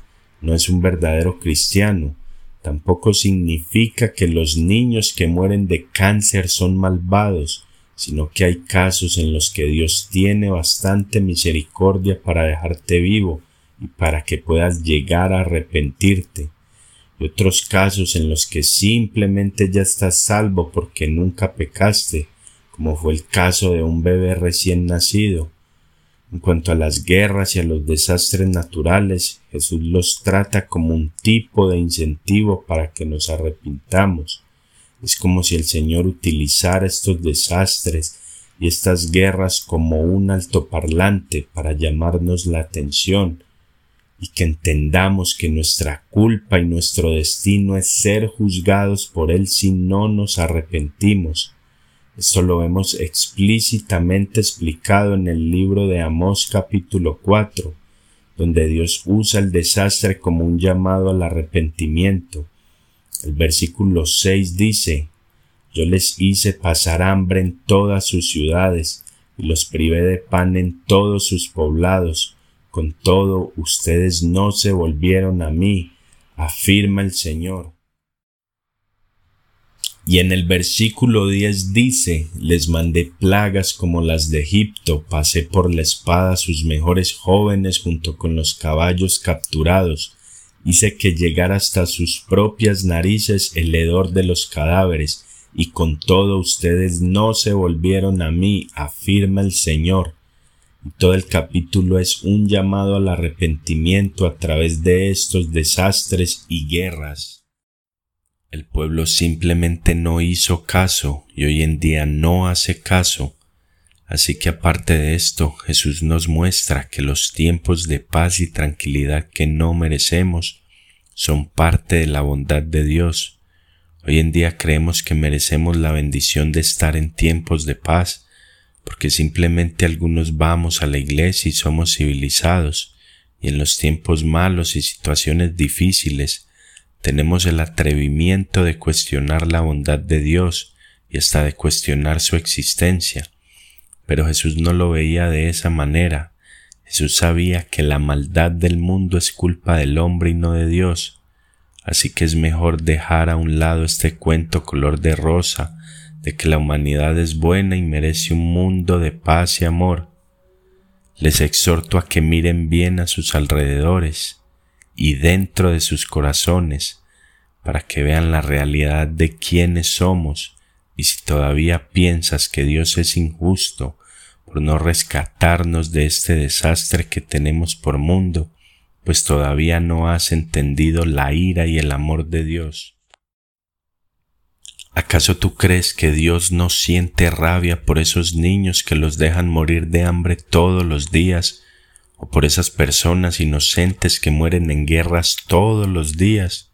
no es un verdadero cristiano. Tampoco significa que los niños que mueren de cáncer son malvados, sino que hay casos en los que Dios tiene bastante misericordia para dejarte vivo y para que puedas llegar a arrepentirte y otros casos en los que simplemente ya estás salvo porque nunca pecaste, como fue el caso de un bebé recién nacido. En cuanto a las guerras y a los desastres naturales, Jesús los trata como un tipo de incentivo para que nos arrepintamos. Es como si el Señor utilizara estos desastres y estas guerras como un altoparlante para llamarnos la atención y que entendamos que nuestra culpa y nuestro destino es ser juzgados por Él si no nos arrepentimos. Esto lo vemos explícitamente explicado en el libro de Amós capítulo 4, donde Dios usa el desastre como un llamado al arrepentimiento. El versículo 6 dice, Yo les hice pasar hambre en todas sus ciudades, y los privé de pan en todos sus poblados, con todo, ustedes no se volvieron a mí, afirma el Señor. Y en el versículo 10 dice, les mandé plagas como las de Egipto, pasé por la espada sus mejores jóvenes junto con los caballos capturados, hice que llegara hasta sus propias narices el hedor de los cadáveres, y con todo ustedes no se volvieron a mí, afirma el Señor. Todo el capítulo es un llamado al arrepentimiento a través de estos desastres y guerras. El pueblo simplemente no hizo caso y hoy en día no hace caso. Así que aparte de esto, Jesús nos muestra que los tiempos de paz y tranquilidad que no merecemos son parte de la bondad de Dios. Hoy en día creemos que merecemos la bendición de estar en tiempos de paz, porque simplemente algunos vamos a la iglesia y somos civilizados, y en los tiempos malos y situaciones difíciles tenemos el atrevimiento de cuestionar la bondad de Dios y hasta de cuestionar su existencia. Pero Jesús no lo veía de esa manera. Jesús sabía que la maldad del mundo es culpa del hombre y no de Dios. Así que es mejor dejar a un lado este cuento color de rosa de que la humanidad es buena y merece un mundo de paz y amor. Les exhorto a que miren bien a sus alrededores y dentro de sus corazones para que vean la realidad de quiénes somos y si todavía piensas que Dios es injusto por no rescatarnos de este desastre que tenemos por mundo, pues todavía no has entendido la ira y el amor de Dios. ¿Acaso tú crees que Dios no siente rabia por esos niños que los dejan morir de hambre todos los días o por esas personas inocentes que mueren en guerras todos los días?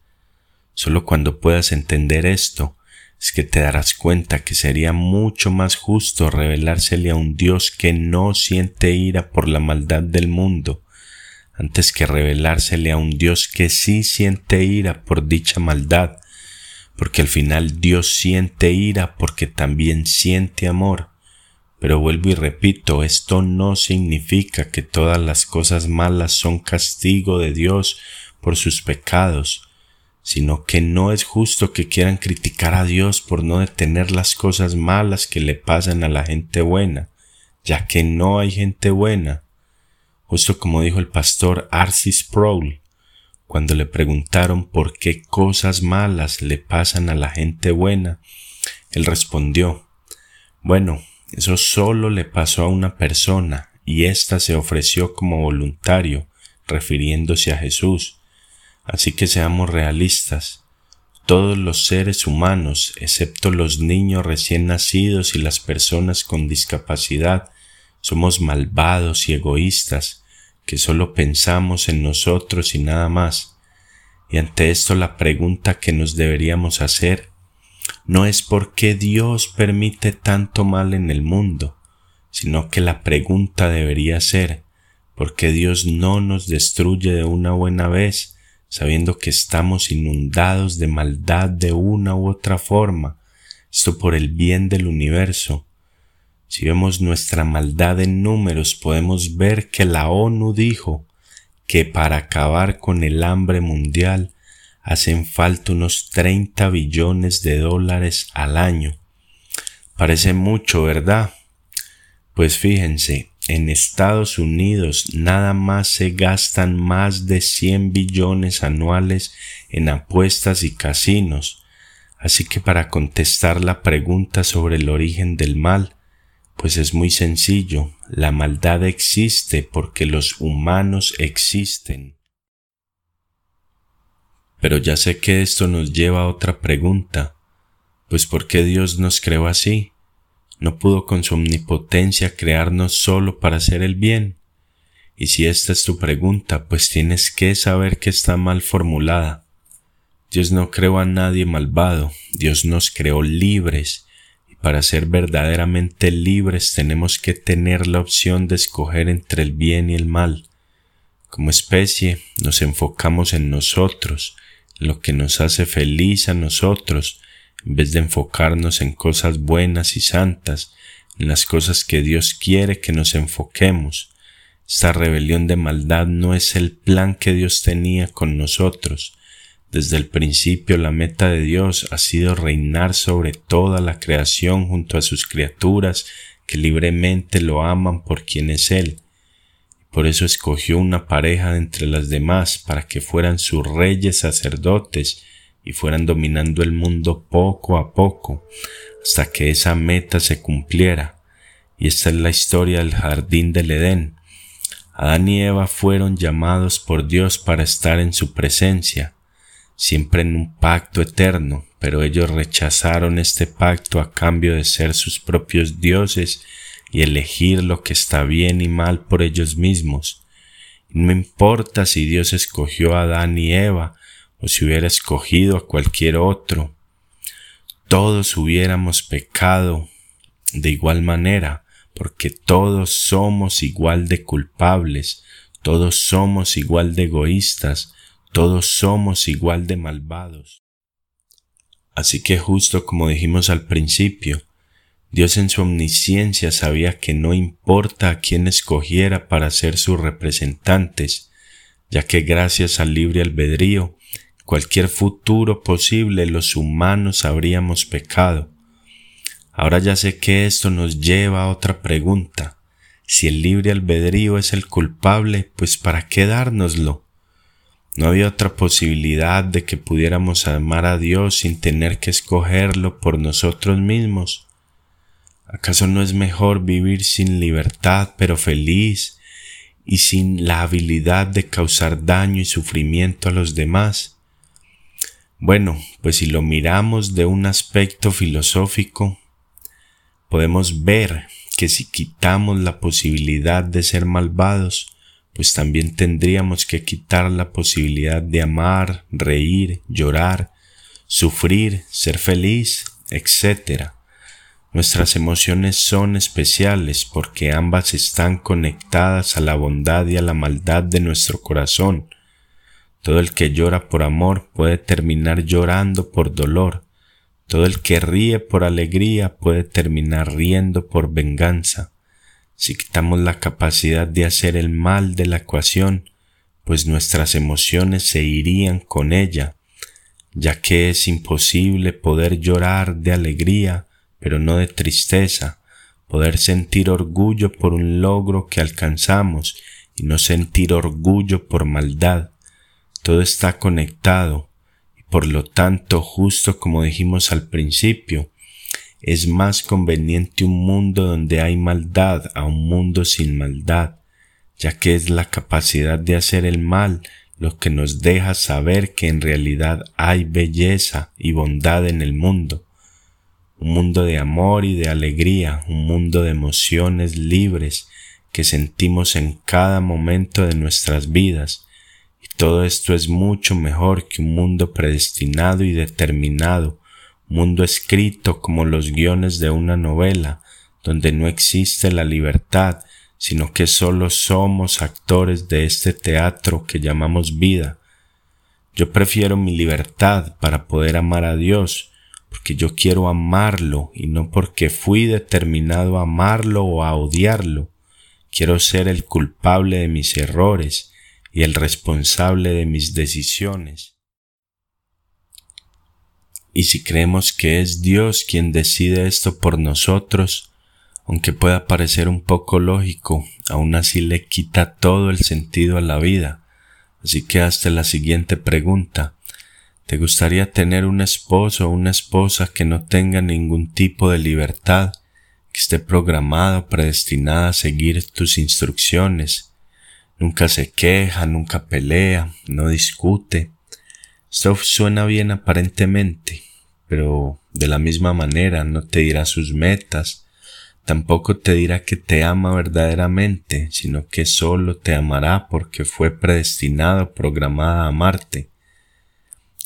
Solo cuando puedas entender esto es que te darás cuenta que sería mucho más justo revelársele a un Dios que no siente ira por la maldad del mundo, antes que revelársele a un Dios que sí siente ira por dicha maldad porque al final Dios siente ira porque también siente amor. Pero vuelvo y repito, esto no significa que todas las cosas malas son castigo de Dios por sus pecados, sino que no es justo que quieran criticar a Dios por no detener las cosas malas que le pasan a la gente buena, ya que no hay gente buena. Justo como dijo el pastor Arcis Sproul, cuando le preguntaron por qué cosas malas le pasan a la gente buena, él respondió, bueno, eso solo le pasó a una persona y ésta se ofreció como voluntario, refiriéndose a Jesús. Así que seamos realistas. Todos los seres humanos, excepto los niños recién nacidos y las personas con discapacidad, somos malvados y egoístas, que solo pensamos en nosotros y nada más. Y ante esto la pregunta que nos deberíamos hacer no es por qué Dios permite tanto mal en el mundo, sino que la pregunta debería ser porque Dios no nos destruye de una buena vez, sabiendo que estamos inundados de maldad de una u otra forma, esto por el bien del universo. Si vemos nuestra maldad en números, podemos ver que la ONU dijo que para acabar con el hambre mundial hacen falta unos 30 billones de dólares al año. Parece mucho, ¿verdad? Pues fíjense, en Estados Unidos nada más se gastan más de 100 billones anuales en apuestas y casinos. Así que para contestar la pregunta sobre el origen del mal, pues es muy sencillo, la maldad existe porque los humanos existen. Pero ya sé que esto nos lleva a otra pregunta, pues ¿por qué Dios nos creó así? no pudo con su omnipotencia crearnos solo para hacer el bien? Y si esta es tu pregunta, pues tienes que saber que está mal formulada. Dios no creó a nadie malvado, Dios nos creó libres, para ser verdaderamente libres tenemos que tener la opción de escoger entre el bien y el mal. Como especie nos enfocamos en nosotros, lo que nos hace feliz a nosotros, en vez de enfocarnos en cosas buenas y santas, en las cosas que Dios quiere que nos enfoquemos. Esta rebelión de maldad no es el plan que Dios tenía con nosotros. Desde el principio la meta de Dios ha sido reinar sobre toda la creación junto a sus criaturas que libremente lo aman por quien es Él. Por eso escogió una pareja de entre las demás para que fueran sus reyes sacerdotes y fueran dominando el mundo poco a poco hasta que esa meta se cumpliera. Y esta es la historia del jardín del Edén. Adán y Eva fueron llamados por Dios para estar en su presencia, siempre en un pacto eterno, pero ellos rechazaron este pacto a cambio de ser sus propios dioses y elegir lo que está bien y mal por ellos mismos. no importa si Dios escogió a Adán y Eva o si hubiera escogido a cualquier otro, todos hubiéramos pecado de igual manera, porque todos somos igual de culpables, todos somos igual de egoístas, todos somos igual de malvados. Así que justo como dijimos al principio, Dios en su omnisciencia sabía que no importa a quién escogiera para ser sus representantes, ya que gracias al libre albedrío cualquier futuro posible los humanos habríamos pecado. Ahora ya sé que esto nos lleva a otra pregunta. Si el libre albedrío es el culpable, pues ¿para qué dárnoslo? No había otra posibilidad de que pudiéramos amar a Dios sin tener que escogerlo por nosotros mismos. ¿Acaso no es mejor vivir sin libertad pero feliz y sin la habilidad de causar daño y sufrimiento a los demás? Bueno, pues si lo miramos de un aspecto filosófico, podemos ver que si quitamos la posibilidad de ser malvados, pues también tendríamos que quitar la posibilidad de amar, reír, llorar, sufrir, ser feliz, etc. Nuestras emociones son especiales porque ambas están conectadas a la bondad y a la maldad de nuestro corazón, todo el que llora por amor puede terminar llorando por dolor. Todo el que ríe por alegría puede terminar riendo por venganza. Si quitamos la capacidad de hacer el mal de la ecuación, pues nuestras emociones se irían con ella, ya que es imposible poder llorar de alegría, pero no de tristeza, poder sentir orgullo por un logro que alcanzamos y no sentir orgullo por maldad. Todo está conectado y por lo tanto, justo como dijimos al principio, es más conveniente un mundo donde hay maldad a un mundo sin maldad, ya que es la capacidad de hacer el mal lo que nos deja saber que en realidad hay belleza y bondad en el mundo. Un mundo de amor y de alegría, un mundo de emociones libres que sentimos en cada momento de nuestras vidas, todo esto es mucho mejor que un mundo predestinado y determinado, mundo escrito como los guiones de una novela, donde no existe la libertad, sino que solo somos actores de este teatro que llamamos vida. Yo prefiero mi libertad para poder amar a Dios, porque yo quiero amarlo y no porque fui determinado a amarlo o a odiarlo. Quiero ser el culpable de mis errores y el responsable de mis decisiones. Y si creemos que es Dios quien decide esto por nosotros, aunque pueda parecer un poco lógico, aún así le quita todo el sentido a la vida. Así que hasta la siguiente pregunta. ¿Te gustaría tener un esposo o una esposa que no tenga ningún tipo de libertad, que esté programada predestinada a seguir tus instrucciones? Nunca se queja, nunca pelea, no discute. Esto suena bien aparentemente, pero de la misma manera no te dirá sus metas, Tampoco te dirá que te ama verdaderamente, sino que solo te amará porque fue predestinado, programada a amarte.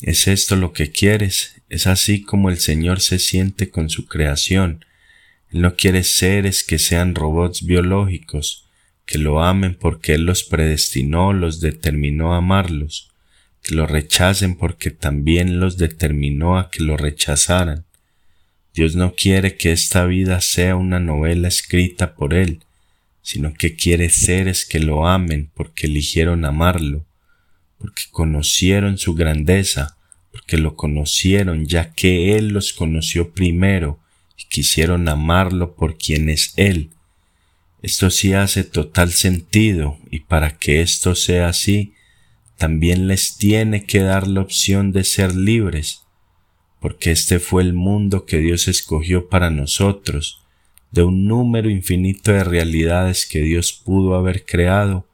¿Es esto lo que quieres? Es así como el Señor se siente con su creación. Él no quiere seres que sean robots biológicos, que lo amen porque Él los predestinó, los determinó a amarlos, que lo rechacen porque también los determinó a que lo rechazaran. Dios no quiere que esta vida sea una novela escrita por Él, sino que quiere seres que lo amen porque eligieron amarlo, porque conocieron su grandeza, porque lo conocieron ya que Él los conoció primero y quisieron amarlo por quien es Él. Esto sí hace total sentido y para que esto sea así, también les tiene que dar la opción de ser libres, porque este fue el mundo que Dios escogió para nosotros, de un número infinito de realidades que Dios pudo haber creado,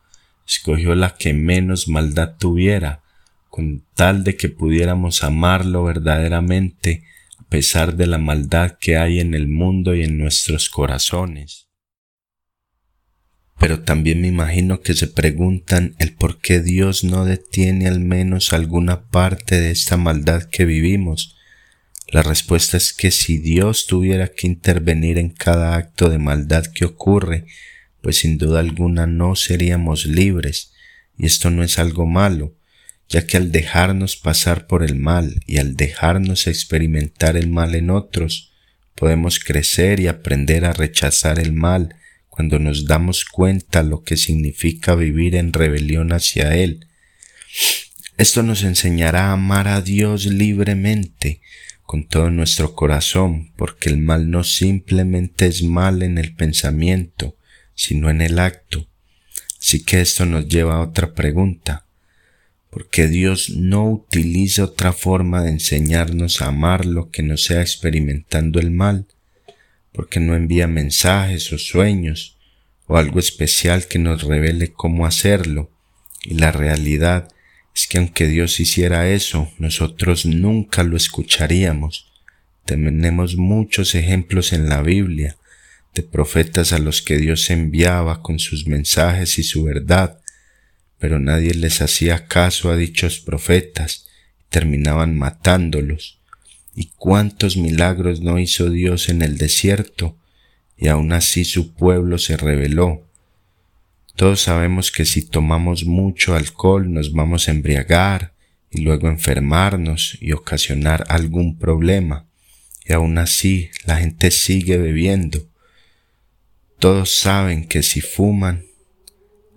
escogió la que menos maldad tuviera, con tal de que pudiéramos amarlo verdaderamente, a pesar de la maldad que hay en el mundo y en nuestros corazones. Pero también me imagino que se preguntan el por qué Dios no detiene al menos alguna parte de esta maldad que vivimos, la respuesta es que si Dios tuviera que intervenir en cada acto de maldad que ocurre, pues sin duda alguna no seríamos libres, y esto no es algo malo, ya que al dejarnos pasar por el mal y al dejarnos experimentar el mal en otros, podemos crecer y aprender a rechazar el mal cuando nos damos cuenta lo que significa vivir en rebelión hacia Él. Esto nos enseñará a amar a Dios libremente, con todo nuestro corazón, porque el mal no simplemente es mal en el pensamiento, sino en el acto. Así que esto nos lleva a otra pregunta. ¿Por qué Dios no utiliza otra forma de enseñarnos a amar lo que no sea experimentando el mal? ¿Por qué no envía mensajes o sueños o algo especial que nos revele cómo hacerlo? Y la realidad es que aunque Dios hiciera eso, nosotros nunca lo escucharíamos. Tenemos muchos ejemplos en la Biblia de profetas a los que Dios enviaba con sus mensajes y su verdad, pero nadie les hacía caso a dichos profetas y terminaban matándolos. ¿Y cuántos milagros no hizo Dios en el desierto? Y aun así su pueblo se rebeló todos sabemos que si tomamos mucho alcohol nos vamos a embriagar y luego enfermarnos y ocasionar algún problema. Y aún así la gente sigue bebiendo. Todos saben que si fuman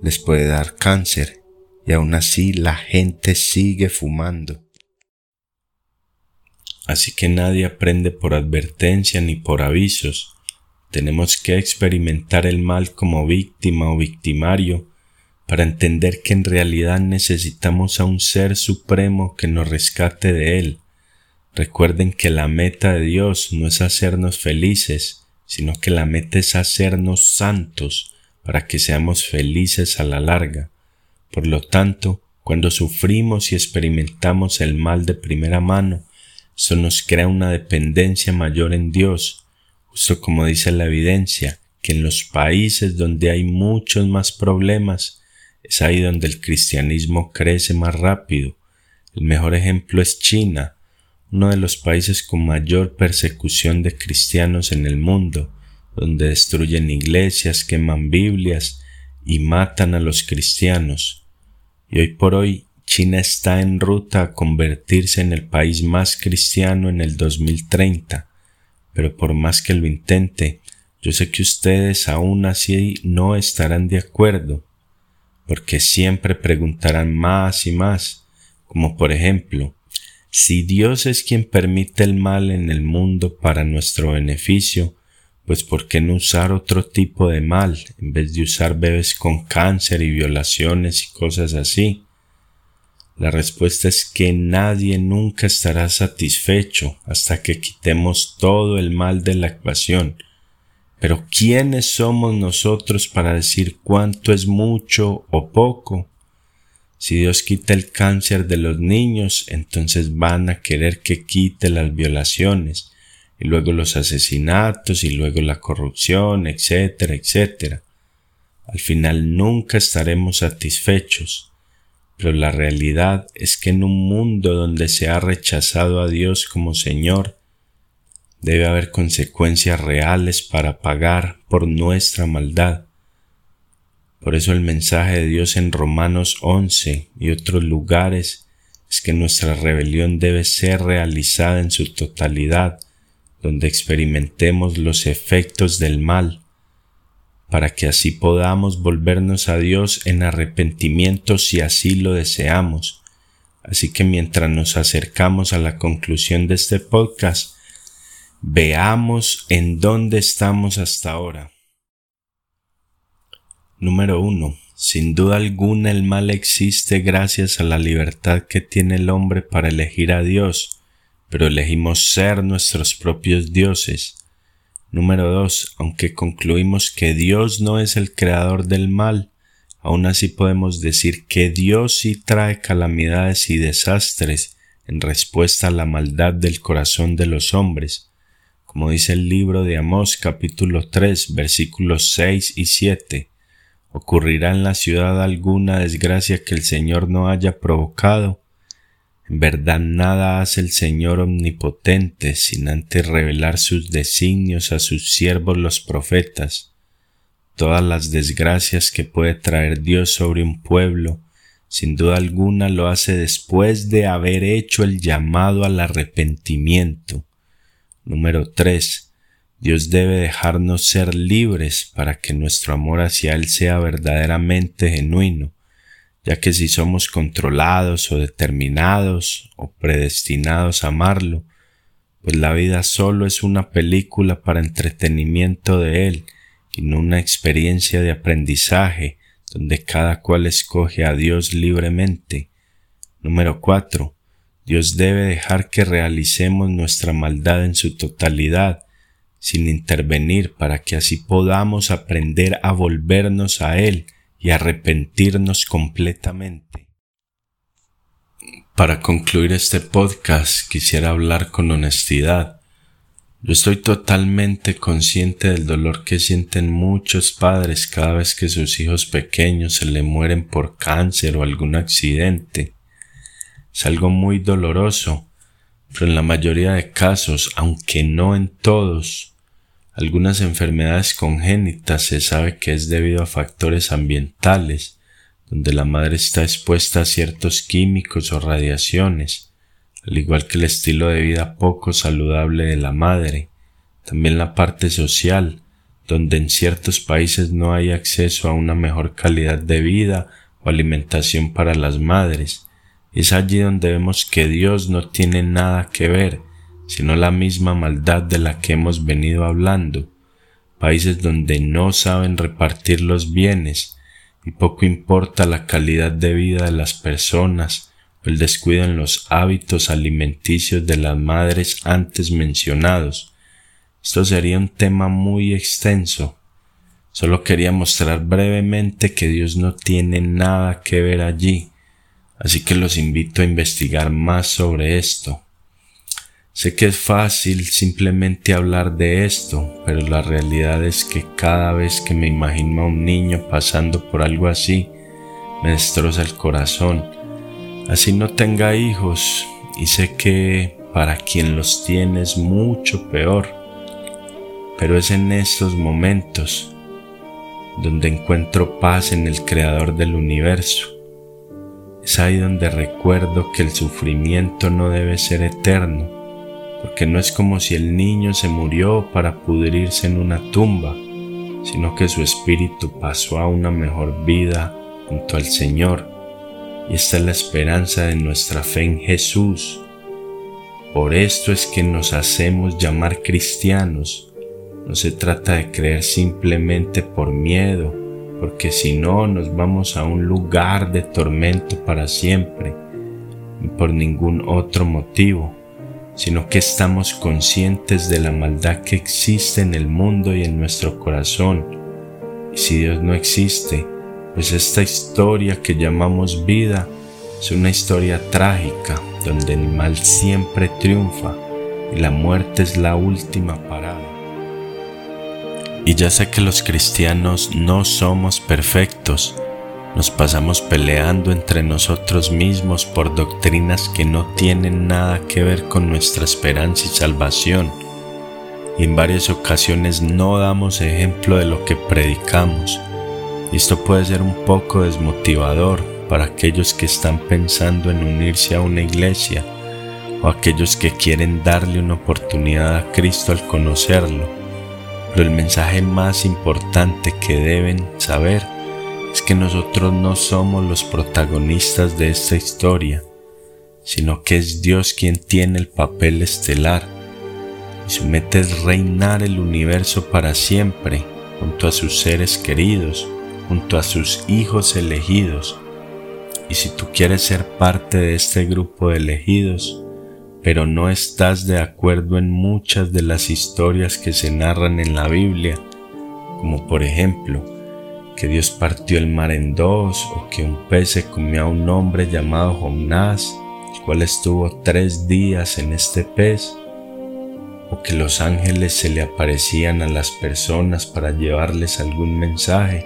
les puede dar cáncer y aún así la gente sigue fumando. Así que nadie aprende por advertencia ni por avisos tenemos que experimentar el mal como víctima o victimario para entender que en realidad necesitamos a un ser supremo que nos rescate de él. Recuerden que la meta de Dios no es hacernos felices, sino que la meta es hacernos santos para que seamos felices a la larga. Por lo tanto, cuando sufrimos y experimentamos el mal de primera mano, eso nos crea una dependencia mayor en Dios justo como dice la evidencia, que en los países donde hay muchos más problemas, es ahí donde el cristianismo crece más rápido. El mejor ejemplo es China, uno de los países con mayor persecución de cristianos en el mundo, donde destruyen iglesias, queman Biblias y matan a los cristianos. Y hoy por hoy China está en ruta a convertirse en el país más cristiano en el 2030, pero por más que lo intente, yo sé que ustedes aún así no estarán de acuerdo, porque siempre preguntarán más y más, como por ejemplo, si Dios es quien permite el mal en el mundo para nuestro beneficio, pues ¿por qué no usar otro tipo de mal en vez de usar bebés con cáncer y violaciones y cosas así? La respuesta es que nadie nunca estará satisfecho hasta que quitemos todo el mal de la ecuación. Pero ¿quiénes somos nosotros para decir cuánto es mucho o poco? Si Dios quita el cáncer de los niños, entonces van a querer que quite las violaciones, y luego los asesinatos, y luego la corrupción, etcétera, etcétera. Al final nunca estaremos satisfechos pero la realidad es que en un mundo donde se ha rechazado a Dios como Señor, debe haber consecuencias reales para pagar por nuestra maldad. Por eso el mensaje de Dios en Romanos 11 y otros lugares es que nuestra rebelión debe ser realizada en su totalidad, donde experimentemos los efectos del mal para que así podamos volvernos a Dios en arrepentimiento si así lo deseamos. Así que mientras nos acercamos a la conclusión de este podcast, veamos en dónde estamos hasta ahora. Número 1. Sin duda alguna el mal existe gracias a la libertad que tiene el hombre para elegir a Dios, pero elegimos ser nuestros propios dioses. Número 2. Aunque concluimos que Dios no es el creador del mal, aún así podemos decir que Dios sí trae calamidades y desastres en respuesta a la maldad del corazón de los hombres, como dice el libro de Amós capítulo 3 versículos 6 y 7. ¿Ocurrirá en la ciudad alguna desgracia que el Señor no haya provocado? En verdad nada hace el Señor omnipotente sin antes revelar sus designios a sus siervos los profetas. Todas las desgracias que puede traer Dios sobre un pueblo, sin duda alguna lo hace después de haber hecho el llamado al arrepentimiento. Número 3. Dios debe dejarnos ser libres para que nuestro amor hacia Él sea verdaderamente genuino ya que si somos controlados o determinados o predestinados a amarlo, pues la vida solo es una película para entretenimiento de Él y no una experiencia de aprendizaje donde cada cual escoge a Dios libremente. Número 4. Dios debe dejar que realicemos nuestra maldad en su totalidad, sin intervenir para que así podamos aprender a volvernos a Él y arrepentirnos completamente. Para concluir este podcast quisiera hablar con honestidad. Yo estoy totalmente consciente del dolor que sienten muchos padres cada vez que sus hijos pequeños se le mueren por cáncer o algún accidente. Es algo muy doloroso, pero en la mayoría de casos, aunque no en todos, algunas enfermedades congénitas se sabe que es debido a factores ambientales, donde la madre está expuesta a ciertos químicos o radiaciones, al igual que el estilo de vida poco saludable de la madre, también la parte social, donde en ciertos países no hay acceso a una mejor calidad de vida o alimentación para las madres. Es allí donde vemos que Dios no tiene nada que ver, sino la misma maldad de la que hemos venido hablando, países donde no saben repartir los bienes y poco importa la calidad de vida de las personas o el descuido en los hábitos alimenticios de las madres antes mencionados. Esto sería un tema muy extenso. Solo quería mostrar brevemente que Dios no tiene nada que ver allí, así que los invito a investigar más sobre esto. Sé que es fácil simplemente hablar de esto, pero la realidad es que cada vez que me imagino a un niño pasando por algo así, me destroza el corazón. Así no tenga hijos y sé que para quien los tiene es mucho peor. pero es en estos momentos donde encuentro paz en el Creador del universo. Es ahí donde recuerdo que el sufrimiento no debe ser eterno, porque no es como si el niño se murió para pudrirse en una tumba, sino que su espíritu pasó a una mejor vida junto al Señor. Y esta es la esperanza de nuestra fe en Jesús. Por esto es que nos hacemos llamar cristianos. No se trata de creer simplemente por miedo, porque si no nos vamos a un lugar de tormento para siempre, ni por ningún otro motivo sino que estamos conscientes de la maldad que existe en el mundo y en nuestro corazón. Y si Dios no existe, pues esta historia que llamamos vida es una historia trágica donde el mal siempre triunfa y la muerte es la última parada. Y ya sé que los cristianos no somos perfectos, nos pasamos peleando entre nosotros mismos por doctrinas que no tienen nada que ver con nuestra esperanza y salvación. Y en varias ocasiones no damos ejemplo de lo que predicamos. Y esto puede ser un poco desmotivador para aquellos que están pensando en unirse a una iglesia o aquellos que quieren darle una oportunidad a Cristo al conocerlo. Pero el mensaje más importante que deben saber es que nosotros no somos los protagonistas de esta historia, sino que es Dios quien tiene el papel estelar y su meta es reinar el universo para siempre junto a sus seres queridos, junto a sus hijos elegidos. Y si tú quieres ser parte de este grupo de elegidos, pero no estás de acuerdo en muchas de las historias que se narran en la Biblia, como por ejemplo que Dios partió el mar en dos, o que un pez se comió a un hombre llamado Jonás, el cual estuvo tres días en este pez, o que los ángeles se le aparecían a las personas para llevarles algún mensaje,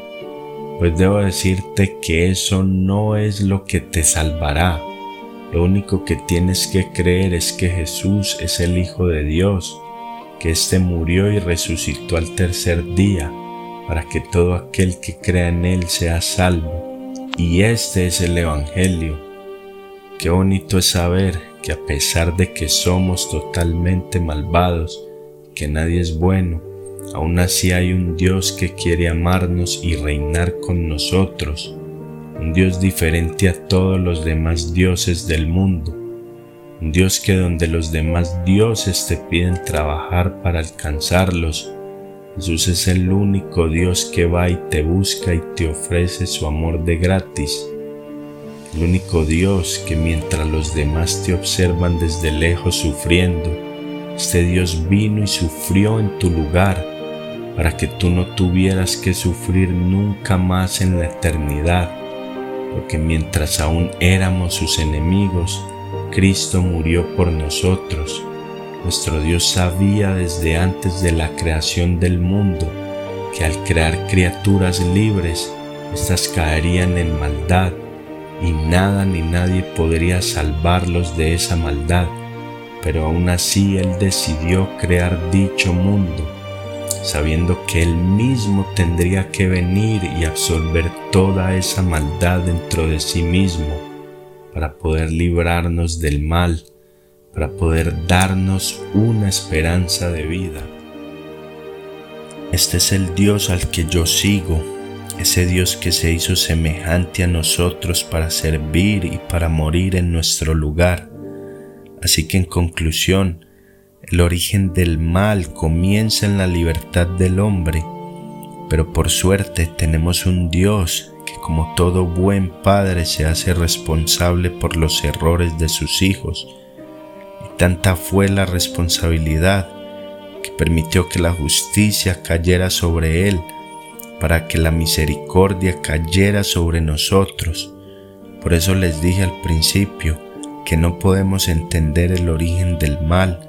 pues debo decirte que eso no es lo que te salvará. Lo único que tienes que creer es que Jesús es el Hijo de Dios, que éste murió y resucitó al tercer día para que todo aquel que crea en Él sea salvo. Y este es el Evangelio. Qué bonito es saber que a pesar de que somos totalmente malvados, que nadie es bueno, aún así hay un Dios que quiere amarnos y reinar con nosotros, un Dios diferente a todos los demás dioses del mundo, un Dios que donde los demás dioses te piden trabajar para alcanzarlos, Jesús es el único Dios que va y te busca y te ofrece su amor de gratis. El único Dios que mientras los demás te observan desde lejos sufriendo, este Dios vino y sufrió en tu lugar para que tú no tuvieras que sufrir nunca más en la eternidad, porque mientras aún éramos sus enemigos, Cristo murió por nosotros nuestro Dios sabía desde antes de la creación del mundo que al crear criaturas libres, éstas caerían en maldad y nada ni nadie podría salvarlos de esa maldad. Pero aún así Él decidió crear dicho mundo, sabiendo que Él mismo tendría que venir y absorber toda esa maldad dentro de sí mismo para poder librarnos del mal para poder darnos una esperanza de vida. Este es el Dios al que yo sigo, ese Dios que se hizo semejante a nosotros para servir y para morir en nuestro lugar. Así que en conclusión, el origen del mal comienza en la libertad del hombre, pero por suerte tenemos un Dios que como todo buen padre se hace responsable por los errores de sus hijos Tanta fue la responsabilidad que permitió que la justicia cayera sobre él, para que la misericordia cayera sobre nosotros. Por eso les dije al principio que no podemos entender el origen del mal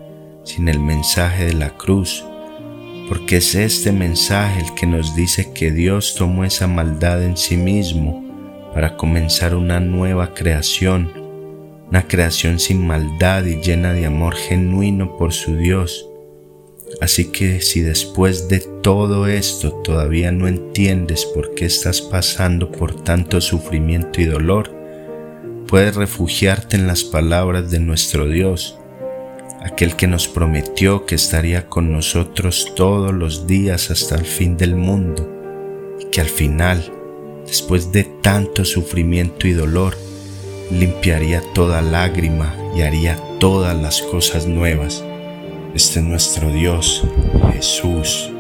sin el mensaje de la cruz, porque es este mensaje el que nos dice que Dios tomó esa maldad en sí mismo para comenzar una nueva creación una creación sin maldad y llena de amor genuino por su Dios. Así que si después de todo esto todavía no entiendes por qué estás pasando por tanto sufrimiento y dolor, puedes refugiarte en las palabras de nuestro Dios, aquel que nos prometió que estaría con nosotros todos los días hasta el fin del mundo, y que al final, después de tanto sufrimiento y dolor, limpiaría toda lágrima y haría todas las cosas nuevas. Este es nuestro Dios, Jesús.